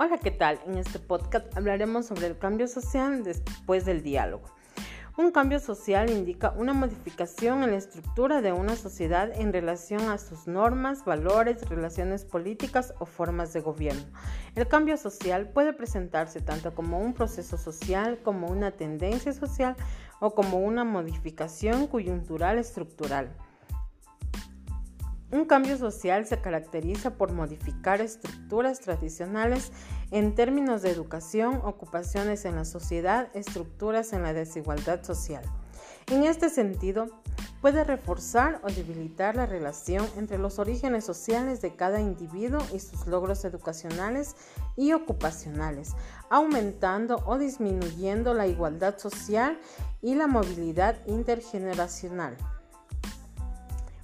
Hola, ¿qué tal? En este podcast hablaremos sobre el cambio social después del diálogo. Un cambio social indica una modificación en la estructura de una sociedad en relación a sus normas, valores, relaciones políticas o formas de gobierno. El cambio social puede presentarse tanto como un proceso social, como una tendencia social o como una modificación coyuntural estructural. Un cambio social se caracteriza por modificar estructuras tradicionales en términos de educación, ocupaciones en la sociedad, estructuras en la desigualdad social. En este sentido, puede reforzar o debilitar la relación entre los orígenes sociales de cada individuo y sus logros educacionales y ocupacionales, aumentando o disminuyendo la igualdad social y la movilidad intergeneracional.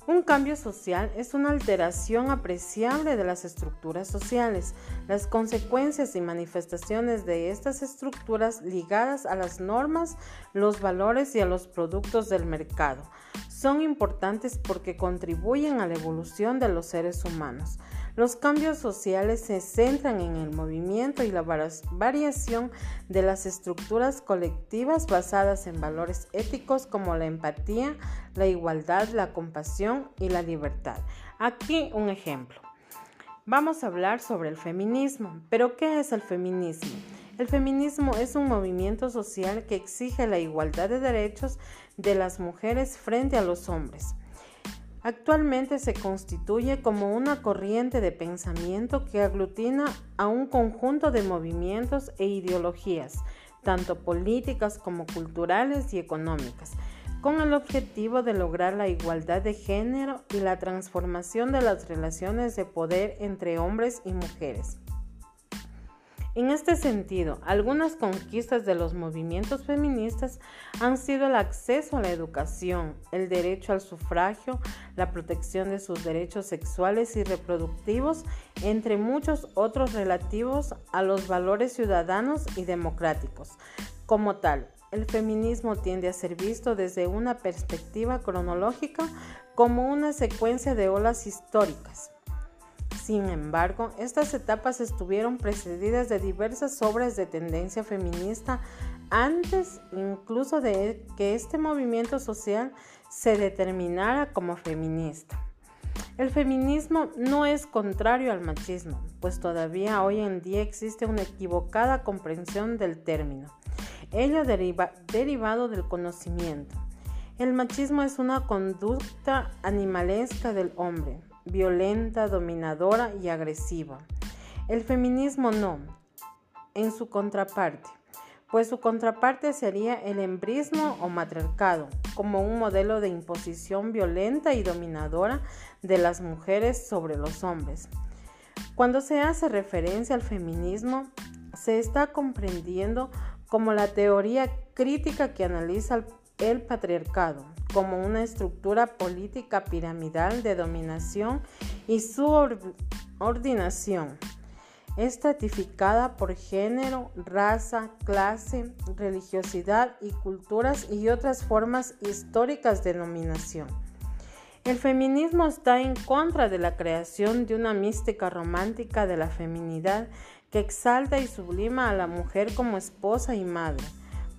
Un cambio social es una alteración apreciable de las estructuras sociales. Las consecuencias y manifestaciones de estas estructuras ligadas a las normas, los valores y a los productos del mercado son importantes porque contribuyen a la evolución de los seres humanos. Los cambios sociales se centran en el movimiento y la variación de las estructuras colectivas basadas en valores éticos como la empatía, la igualdad, la compasión y la libertad. Aquí un ejemplo. Vamos a hablar sobre el feminismo. ¿Pero qué es el feminismo? El feminismo es un movimiento social que exige la igualdad de derechos de las mujeres frente a los hombres. Actualmente se constituye como una corriente de pensamiento que aglutina a un conjunto de movimientos e ideologías, tanto políticas como culturales y económicas, con el objetivo de lograr la igualdad de género y la transformación de las relaciones de poder entre hombres y mujeres. En este sentido, algunas conquistas de los movimientos feministas han sido el acceso a la educación, el derecho al sufragio, la protección de sus derechos sexuales y reproductivos, entre muchos otros relativos a los valores ciudadanos y democráticos. Como tal, el feminismo tiende a ser visto desde una perspectiva cronológica como una secuencia de olas históricas sin embargo, estas etapas estuvieron precedidas de diversas obras de tendencia feminista antes incluso de que este movimiento social se determinara como feminista. El feminismo no es contrario al machismo, pues todavía hoy en día existe una equivocada comprensión del término, ello deriva, derivado del conocimiento. El machismo es una conducta animalesca del hombre, violenta, dominadora y agresiva. El feminismo no, en su contraparte, pues su contraparte sería el embrismo o matriarcado, como un modelo de imposición violenta y dominadora de las mujeres sobre los hombres. Cuando se hace referencia al feminismo, se está comprendiendo como la teoría crítica que analiza el patriarcado, como una estructura política piramidal de dominación y subordinación, estratificada por género, raza, clase, religiosidad y culturas y otras formas históricas de dominación. El feminismo está en contra de la creación de una mística romántica de la feminidad que exalta y sublima a la mujer como esposa y madre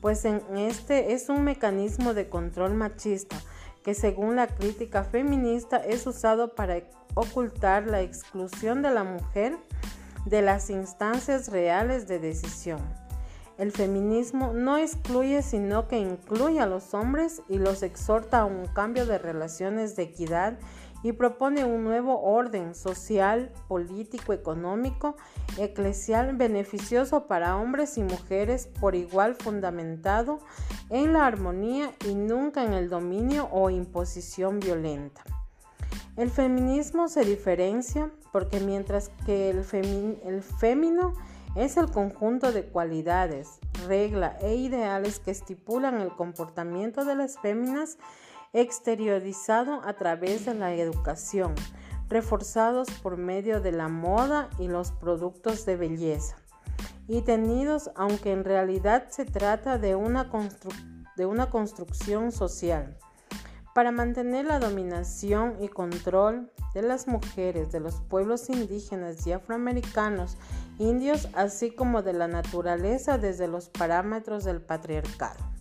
pues en este es un mecanismo de control machista que según la crítica feminista es usado para ocultar la exclusión de la mujer de las instancias reales de decisión. El feminismo no excluye sino que incluye a los hombres y los exhorta a un cambio de relaciones de equidad y propone un nuevo orden social, político, económico, eclesial beneficioso para hombres y mujeres por igual fundamentado en la armonía y nunca en el dominio o imposición violenta. El feminismo se diferencia porque mientras que el, el fémino es el conjunto de cualidades, reglas e ideales que estipulan el comportamiento de las féminas, exteriorizado a través de la educación, reforzados por medio de la moda y los productos de belleza, y tenidos aunque en realidad se trata de una, de una construcción social. Para mantener la dominación y control, de las mujeres, de los pueblos indígenas y afroamericanos, indios, así como de la naturaleza desde los parámetros del patriarcado.